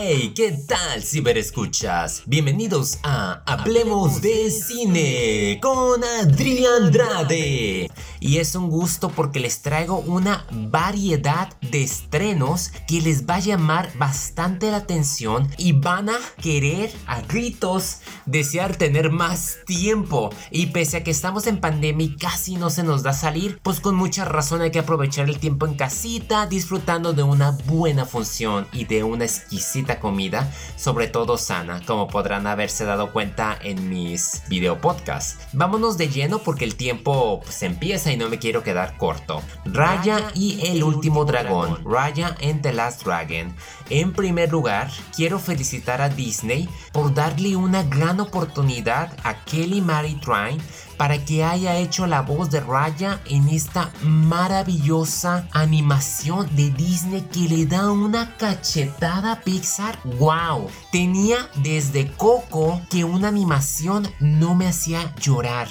Hey, ¿qué tal ciberescuchas? Bienvenidos a Hablemos de Cine con Adrián Andrade. Y es un gusto porque les traigo una variedad de estrenos que les va a llamar bastante la atención y van a querer a gritos desear tener más tiempo. Y pese a que estamos en pandemia y casi no se nos da salir, pues con mucha razón hay que aprovechar el tiempo en casita disfrutando de una buena función y de una exquisita comida, sobre todo sana, como podrán haberse dado cuenta en mis video podcasts. Vámonos de lleno porque el tiempo se pues, empieza y no me quiero quedar corto. Raya y el último dragón, Raya and the Last Dragon. En primer lugar, quiero felicitar a Disney por darle una gran oportunidad a Kelly Mary Trine para que haya hecho la voz de Raya en esta maravillosa animación de Disney que le da una cachetada a Pixar. ¡Wow! Tenía desde Coco que una animación no me hacía llorar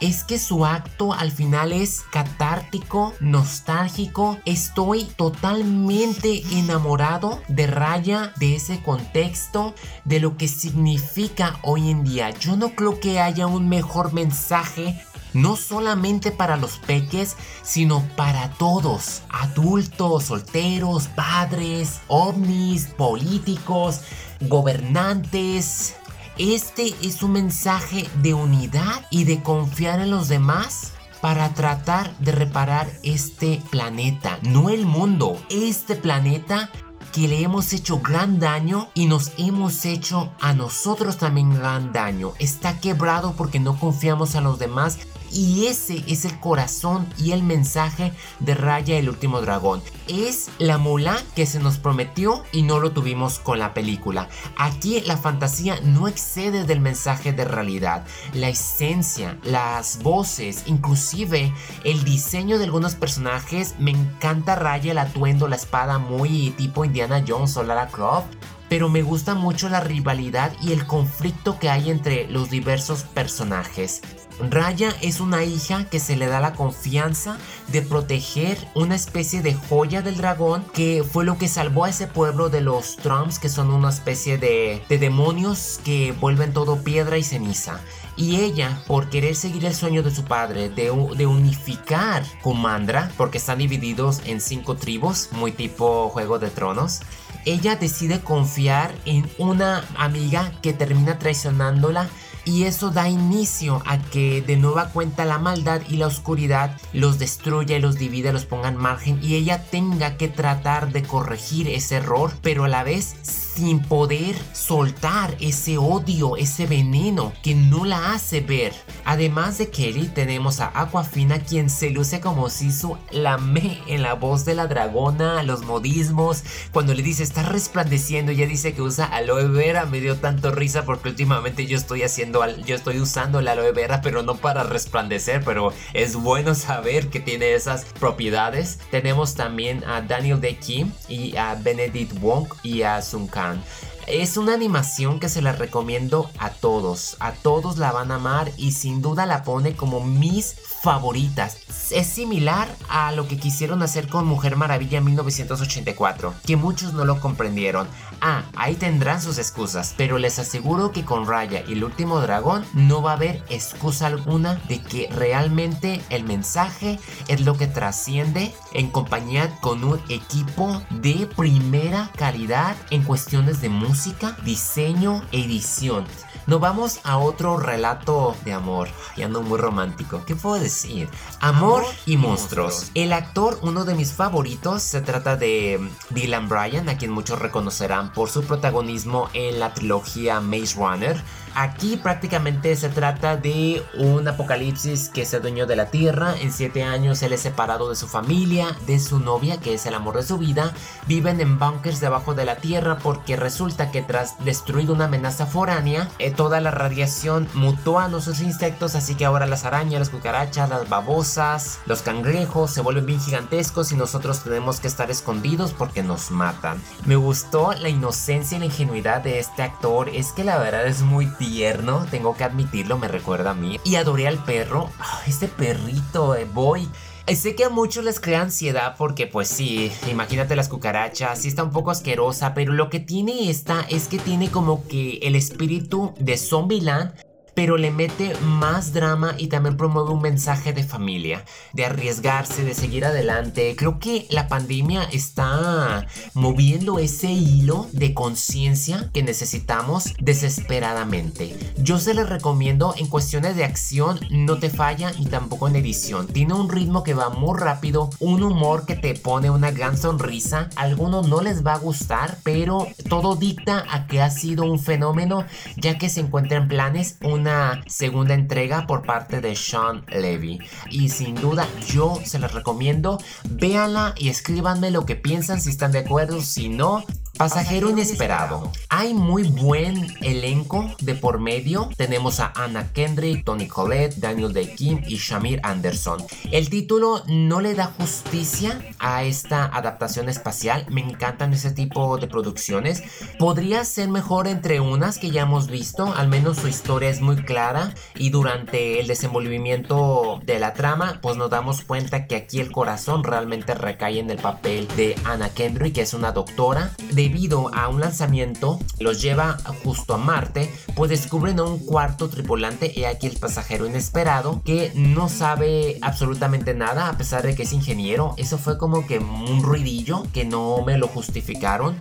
es que su acto al final es catártico, nostálgico. Estoy totalmente enamorado de Raya, de ese contexto, de lo que significa hoy en día. Yo no creo que haya un mejor mensaje no solamente para los peques, sino para todos, adultos, solteros, padres, ovnis, políticos, gobernantes, este es un mensaje de unidad y de confiar en los demás para tratar de reparar este planeta, no el mundo, este planeta que le hemos hecho gran daño y nos hemos hecho a nosotros también gran daño. Está quebrado porque no confiamos a los demás y ese es el corazón y el mensaje de Raya el último dragón. Es la mola que se nos prometió y no lo tuvimos con la película. Aquí la fantasía no excede del mensaje de realidad. La esencia, las voces, inclusive el diseño de algunos personajes. Me encanta Raya el atuendo, la espada muy tipo Indiana Jones o Lara Croft pero me gusta mucho la rivalidad y el conflicto que hay entre los diversos personajes. Raya es una hija que se le da la confianza de proteger una especie de joya del dragón que fue lo que salvó a ese pueblo de los Trumps que son una especie de, demonios que vuelven todo piedra y ceniza. Y ella, por querer seguir el sueño de su padre de, de unificar Kumandra, porque están divididos en cinco tribus, muy tipo Juego de Tronos, ella decide confiar en una amiga que termina traicionándola y eso da inicio a que de nueva cuenta la maldad y la oscuridad los destruya y los divide, los ponga en margen y ella tenga que tratar de corregir ese error, pero a la vez sin poder soltar ese odio, ese veneno que no la hace ver. Además de Kelly, tenemos a Aquafina, quien se luce como si su la me en la voz de la dragona, los modismos. Cuando le dice está resplandeciendo, ella dice que usa aloe vera. Me dio tanto risa porque últimamente yo estoy haciendo, yo estoy usando la aloe vera, pero no para resplandecer. Pero es bueno saber que tiene esas propiedades. Tenemos también a Daniel De Kim y a Benedict Wong y a Sun Kang. Es una animación que se la recomiendo a todos. A todos la van a amar y sin duda la pone como mis favoritas. Es similar a lo que quisieron hacer con Mujer Maravilla en 1984, que muchos no lo comprendieron. Ah, ahí tendrán sus excusas, pero les aseguro que con Raya y el último dragón no va a haber excusa alguna de que realmente el mensaje es lo que trasciende en compañía con un equipo de primera calidad en cuestiones de música, diseño, edición. Nos vamos a otro relato de amor. Y ando muy romántico. ¿Qué puedo decir? Amor, y monstruos. El actor, uno de mis favoritos, se trata de Dylan Bryan, a quien muchos reconocerán por su protagonismo en la trilogía Maze Runner. Aquí prácticamente se trata de un apocalipsis que se adueñó de la Tierra. En siete años él es separado de su familia, de su novia, que es el amor de su vida. Viven en bunkers debajo de la Tierra porque resulta que tras destruir una amenaza foránea, eh, toda la radiación mutó a nuestros insectos, así que ahora las arañas, las cucarachas, las babosas, los cangrejos se vuelven bien gigantescos y nosotros tenemos que estar escondidos porque nos matan. Me gustó la inocencia y la ingenuidad de este actor. Es que la verdad es muy tierno, tengo que admitirlo, me recuerda a mí. Y adoré al perro, este perrito, eh, Boy. Sé que a muchos les crea ansiedad porque pues sí, imagínate las cucarachas, sí está un poco asquerosa, pero lo que tiene esta es que tiene como que el espíritu de Zombieland pero le mete más drama y también promueve un mensaje de familia, de arriesgarse, de seguir adelante. Creo que la pandemia está moviendo ese hilo de conciencia que necesitamos desesperadamente. Yo se les recomiendo en cuestiones de acción, no te falla ni tampoco en edición. Tiene un ritmo que va muy rápido, un humor que te pone una gran sonrisa. Algunos no les va a gustar, pero todo dicta a que ha sido un fenómeno ya que se encuentra en planes una segunda entrega por parte de Sean Levy. Y sin duda yo se les recomiendo, véanla y escríbanme lo que piensan si están de acuerdo, si no, Pasajero inesperado. Hay muy buen elenco de por medio. Tenemos a Anna Kendrick, Tony Collette, Daniel Day Kim y Shamir Anderson. El título no le da justicia a esta adaptación espacial. Me encantan ese tipo de producciones. Podría ser mejor entre unas que ya hemos visto. Al menos su historia es muy clara y durante el desenvolvimiento de la trama, pues nos damos cuenta que aquí el corazón realmente recae en el papel de Anna Kendrick, que es una doctora de debido a un lanzamiento los lleva justo a Marte, pues descubren a un cuarto tripulante y aquí el pasajero inesperado que no sabe absolutamente nada a pesar de que es ingeniero. Eso fue como que un ruidillo que no me lo justificaron.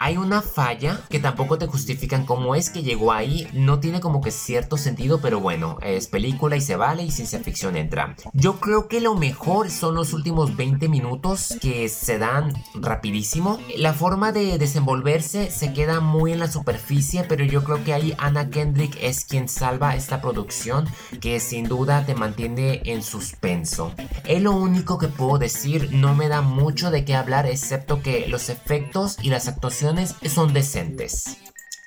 Hay una falla que tampoco te justifican cómo es que llegó ahí, no tiene como que cierto sentido, pero bueno, es película y se vale y ciencia ficción entra. Yo creo que lo mejor son los últimos 20 minutos que se dan rapidísimo. La forma de desenvolverse se queda muy en la superficie, pero yo creo que ahí Anna Kendrick es quien salva esta producción que sin duda te mantiene en suspenso. Es lo único que puedo decir, no me da mucho de qué hablar excepto que los efectos y las actuaciones son decentes.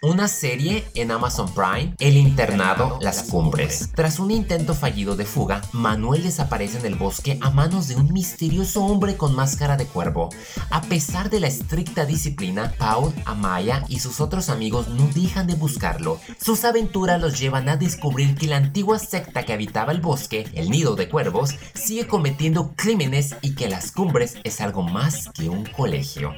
Una serie en Amazon Prime, El internado Las Cumbres. Tras un intento fallido de fuga, Manuel desaparece en el bosque a manos de un misterioso hombre con máscara de cuervo. A pesar de la estricta disciplina, Paul, Amaya y sus otros amigos no dejan de buscarlo. Sus aventuras los llevan a descubrir que la antigua secta que habitaba el bosque, el nido de cuervos, sigue cometiendo crímenes y que Las Cumbres es algo más que un colegio.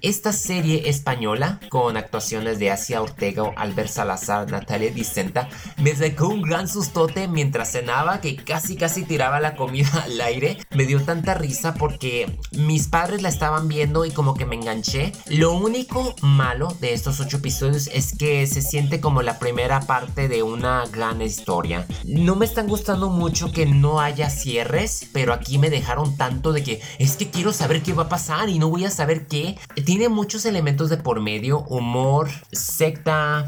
Esta serie española, con actuaciones de Asia Ortega, Albert Salazar, Natalia Dicenta, me sacó un gran sustote mientras cenaba que casi casi tiraba la comida al aire. Me dio tanta risa porque mis padres la estaban viendo y como que me enganché. Lo único malo de estos ocho episodios es que se siente como la primera parte de una gran historia. No me están gustando mucho que no haya cierres, pero aquí me dejaron tanto de que es que quiero saber qué va a pasar y no voy a saber qué. Tiene muchos elementos de por medio, humor, sexo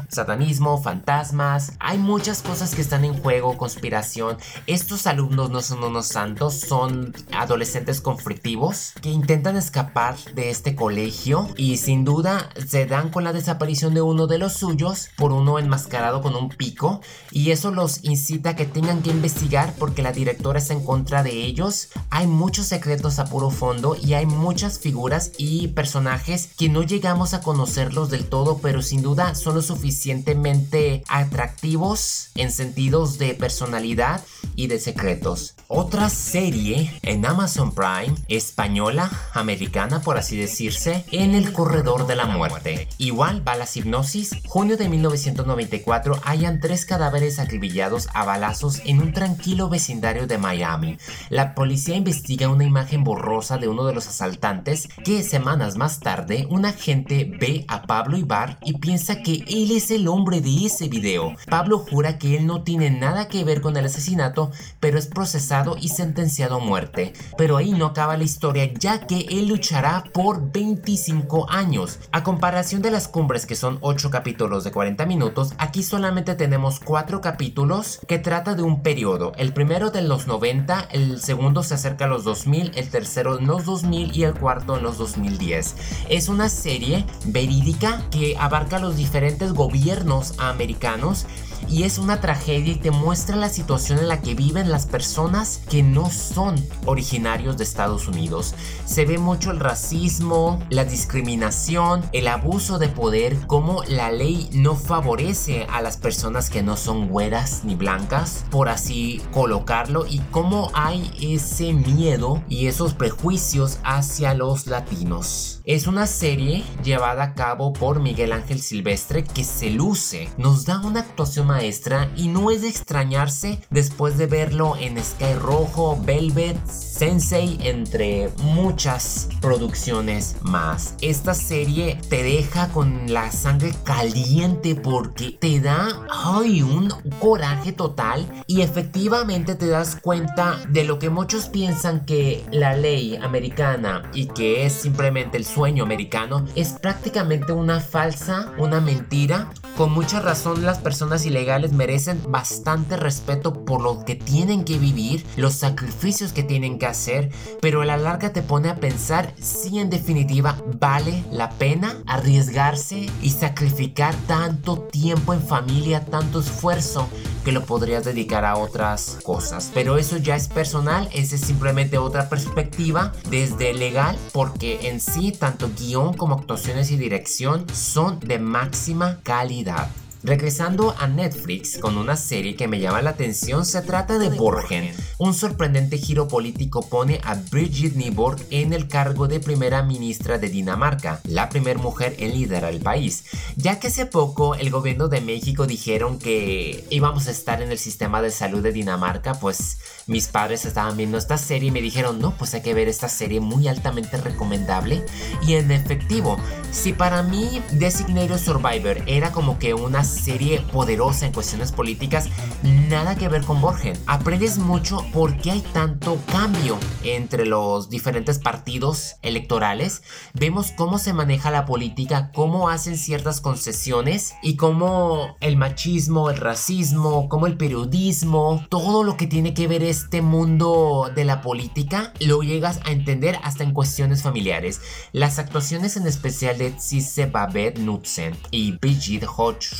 satanismo, fantasmas. Hay muchas cosas que están en juego, conspiración. Estos alumnos no son unos santos, son adolescentes conflictivos que intentan escapar de este colegio y sin duda se dan con la desaparición de uno de los suyos por uno enmascarado con un pico y eso los incita a que tengan que investigar porque la directora está en contra de ellos. Hay muchos secretos a puro fondo y hay muchas figuras y personajes que no llegamos a conocerlos del todo, pero sin duda son lo suficientemente atractivos en sentidos de personalidad y de secretos. Otra serie en Amazon Prime, española, americana por así decirse, en el corredor de la muerte. Igual va la hipnosis. Junio de 1994 hayan tres cadáveres acribillados a balazos en un tranquilo vecindario de Miami. La policía investiga una imagen borrosa de uno de los asaltantes que semanas más tarde un agente ve a Pablo Ibar y piensa que él es el hombre de ese video. Pablo jura que él no tiene nada que ver con el asesinato, pero es procesado y sentenciado a muerte. Pero ahí no acaba la historia, ya que él luchará por 25 años. A comparación de las cumbres que son 8 capítulos de 40 minutos, aquí solamente tenemos 4 capítulos que trata de un periodo. El primero de los 90, el segundo se acerca a los 2000, el tercero en los 2000 y el cuarto en los 2010. Es una serie verídica que abarca los diferentes gobiernos americanos y es una tragedia y te muestra la situación en la que viven las personas que no son originarios de Estados Unidos. Se ve mucho el racismo, la discriminación, el abuso de poder, cómo la ley no favorece a las personas que no son güeras ni blancas, por así colocarlo, y cómo hay ese miedo y esos prejuicios hacia los latinos. Es una serie llevada a cabo por Miguel Ángel Silvestre que se luce, nos da una actuación maestra y no es de extrañarse después de verlo en Sky Rojo, Velvet, Sensei, entre muchas producciones más. Esta serie te deja con la sangre caliente porque te da ay, un coraje total y efectivamente te das cuenta de lo que muchos piensan que la ley americana y que es simplemente el sueño americano es prácticamente una falsa, una mentira. Con mucha razón las personas ilegales merecen bastante respeto por lo que tienen que vivir, los sacrificios que tienen que hacer, pero a la larga te pone a pensar si en definitiva vale la pena arriesgarse y sacrificar tanto tiempo en familia, tanto esfuerzo que lo podrías dedicar a otras cosas. Pero eso ya es personal, esa es simplemente otra perspectiva desde legal, porque en sí tanto guion como actuaciones y dirección son de máxima calidad. Regresando a Netflix con una serie que me llama la atención, se trata de Borgen. Un sorprendente giro político pone a Brigitte Nyborg en el cargo de primera ministra de Dinamarca, la primera mujer en liderar el país, ya que hace poco el gobierno de México dijeron que íbamos a estar en el sistema de salud de Dinamarca, pues mis padres estaban viendo esta serie y me dijeron, no, pues hay que ver esta serie muy altamente recomendable. Y en efectivo, si para mí Designated Survivor era como que una serie poderosa en cuestiones políticas, nada que ver con Borgen. Aprendes mucho por qué hay tanto cambio entre los diferentes partidos electorales. Vemos cómo se maneja la política, cómo hacen ciertas concesiones y cómo el machismo, el racismo, cómo el periodismo, todo lo que tiene que ver este mundo de la política, lo llegas a entender hasta en cuestiones familiares. Las actuaciones en especial de Cisse Babette Knudsen y Brigitte Hodge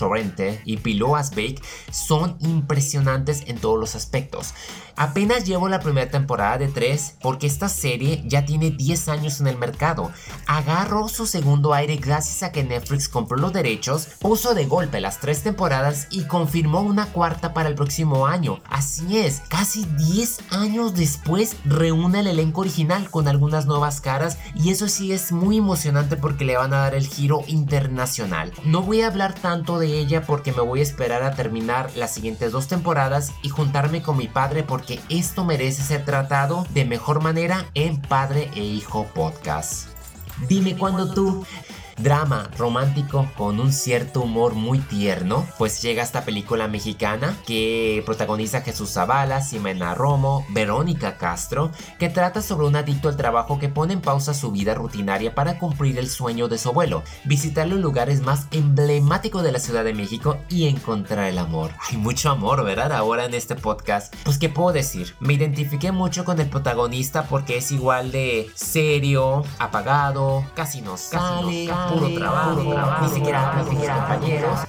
y Pilo Asbeck son impresionantes en todos los aspectos. Apenas llevo la primera temporada de 3 porque esta serie ya tiene 10 años en el mercado. Agarró su segundo aire gracias a que Netflix compró los derechos, puso de golpe las 3 temporadas y confirmó una cuarta para el próximo año. Así es, casi 10 años después reúne el elenco original con algunas nuevas caras y eso sí es muy emocionante porque le van a dar el giro internacional. No voy a hablar tanto de ella porque me voy a esperar a terminar las siguientes dos temporadas y juntarme con mi padre porque que esto merece ser tratado de mejor manera en Padre e Hijo Podcast. Dime cuando tú drama romántico con un cierto humor muy tierno, pues llega esta película mexicana que protagoniza Jesús Zavala, Ximena Romo, Verónica Castro, que trata sobre un adicto al trabajo que pone en pausa su vida rutinaria para cumplir el sueño de su abuelo, visitar los lugares más emblemáticos de la Ciudad de México y encontrar el amor. Hay mucho amor, ¿verdad? Ahora en este podcast. Pues qué puedo decir, me identifiqué mucho con el protagonista porque es igual de serio, apagado, casi no sale, puro trabajo, ni siquiera con sus compañeros.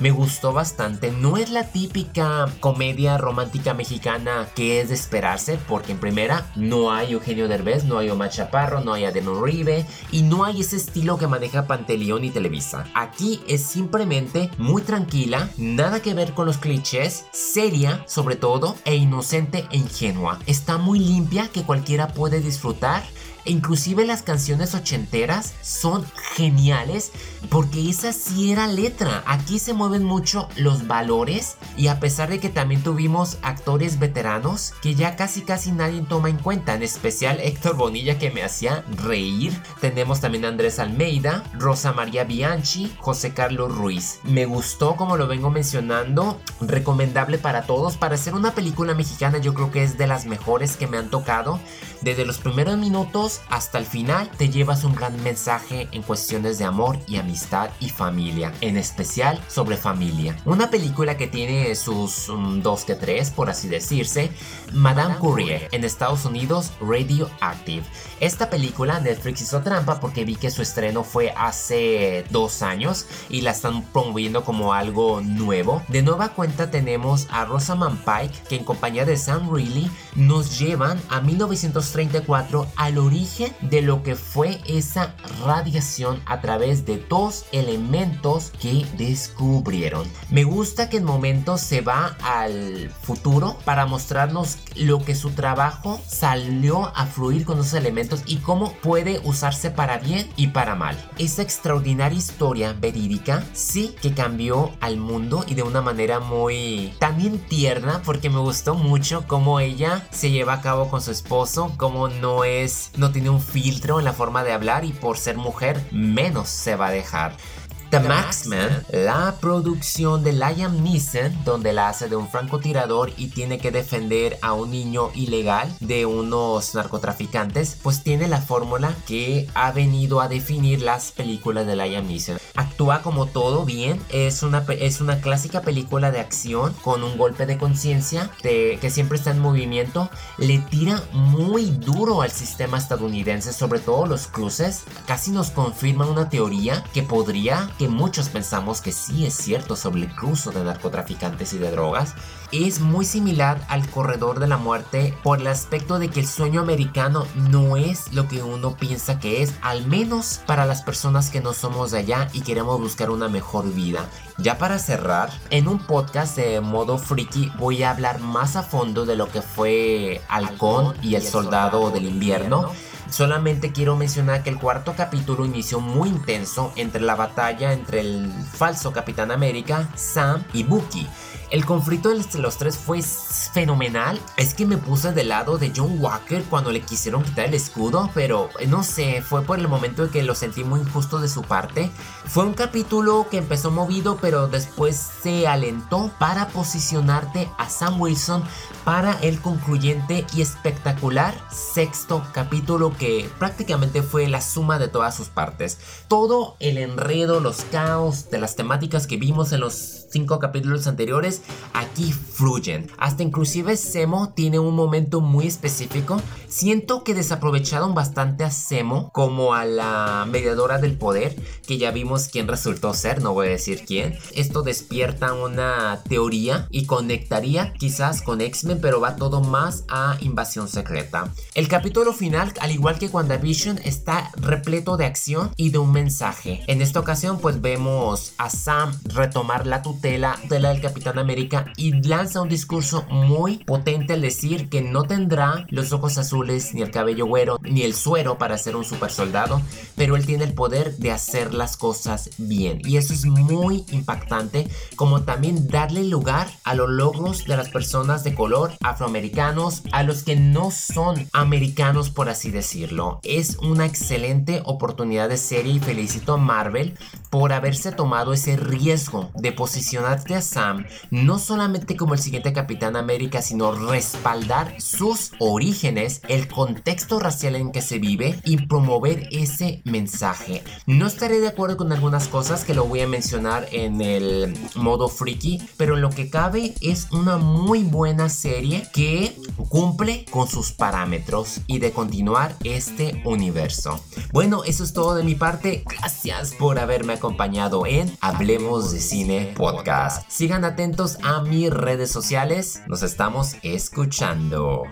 Me gustó bastante. No es la típica comedia romántica mexicana que es de esperarse, porque en primera no hay Eugenio Derbez, no hay Omar Chaparro, no hay Adeno Uribe y no hay ese estilo que maneja Panteleón y Televisa. Aquí es simplemente muy tranquila, nada que ver con los clichés, seria sobre todo e inocente e ingenua. Está muy limpia que cualquiera puede disfrutar inclusive las canciones ochenteras son geniales porque esa sí era letra. Aquí se mueven mucho los valores y a pesar de que también tuvimos actores veteranos que ya casi casi nadie toma en cuenta, en especial Héctor Bonilla que me hacía reír. Tenemos también Andrés Almeida, Rosa María Bianchi, José Carlos Ruiz. Me gustó como lo vengo mencionando, recomendable para todos. Para hacer una película mexicana yo creo que es de las mejores que me han tocado. Desde los primeros minutos hasta el final te llevas un gran mensaje en cuestiones de amor y amistad y familia, en especial sobre familia. Una película que tiene sus um, dos que tres, por así decirse, Madame Courier en Estados Unidos, Radioactive. Esta película Netflix hizo trampa porque vi que su estreno fue hace dos años y la están promoviendo como algo nuevo. De nueva cuenta tenemos a Rosamund Pike que en compañía de Sam Reilly nos llevan a 1934 al origen de lo que fue esa radiación a través de dos elementos que descubrieron. Me gusta que en momentos se va al futuro para mostrarnos lo que su trabajo salió a fluir con esos elementos y cómo puede usarse para bien y para mal. Esa extraordinaria historia verídica sí que cambió al mundo y de una manera muy también tierna porque me gustó mucho cómo ella se lleva a cabo con su esposo, cómo no es, no tiene un filtro en la forma de hablar y por ser mujer menos se va a dejar. The Maxman, la producción de Liam Neeson, donde la hace de un francotirador y tiene que defender a un niño ilegal de unos narcotraficantes, pues tiene la fórmula que ha venido a definir las películas de Liam Neeson. Actúa como todo bien, es una, es una clásica película de acción con un golpe de conciencia que siempre está en movimiento, le tira muy duro al sistema estadounidense, sobre todo los cruces, casi nos confirma una teoría que podría muchos pensamos que sí es cierto sobre el cruzo de narcotraficantes y de drogas, es muy similar al corredor de la muerte por el aspecto de que el sueño americano no es lo que uno piensa que es, al menos para las personas que no somos de allá y queremos buscar una mejor vida. Ya para cerrar, en un podcast de modo friki voy a hablar más a fondo de lo que fue Halcón y el Soldado del Invierno Solamente quiero mencionar que el cuarto capítulo inició muy intenso entre la batalla entre el falso Capitán América, Sam y Bucky. El conflicto entre los tres fue fenomenal. Es que me puse del lado de John Walker cuando le quisieron quitar el escudo, pero eh, no sé, fue por el momento en que lo sentí muy injusto de su parte. Fue un capítulo que empezó movido, pero después se alentó para posicionarte a Sam Wilson para el concluyente y espectacular sexto capítulo que prácticamente fue la suma de todas sus partes. Todo el enredo, los caos de las temáticas que vimos en los cinco capítulos anteriores, aquí fluyen. Hasta inclusive Semo tiene un momento muy específico. Siento que desaprovecharon bastante a Semo como a la mediadora del poder, que ya vimos quién resultó ser, no voy a decir quién. Esto despierta una teoría y conectaría quizás con X-Men, pero va todo más a invasión secreta. El capítulo final, al igual que WandaVision, está repleto de acción y de un mensaje. En esta ocasión, pues vemos a Sam retomar la tutela tela, tela del Capitán Y lanza un discurso muy potente al decir que no tendrá los ojos azules, ni el cabello güero, ni el suero para ser un super soldado, pero él tiene el poder de hacer las cosas bien. Y eso es muy impactante, como también darle lugar a los logros de las personas de color afroamericanos, a los que no son americanos, por así decirlo. Es una excelente oportunidad de serie y felicito a Marvel por haberse tomado ese riesgo de posicionarte a Sam no solamente como el siguiente Capitán América, sino respaldar sus orígenes, el contexto racial en que se vive y promover ese mensaje. No estaré de acuerdo con algunas cosas que lo voy a mencionar en el modo freaky, pero en lo que cabe es una muy buena serie que cumple con sus parámetros y de continuar este universo. Bueno, eso es todo de mi parte. Gracias por haberme acompañado en Hablemos de Cine Podcast. Sigan a mis redes sociales. Nos estamos escuchando.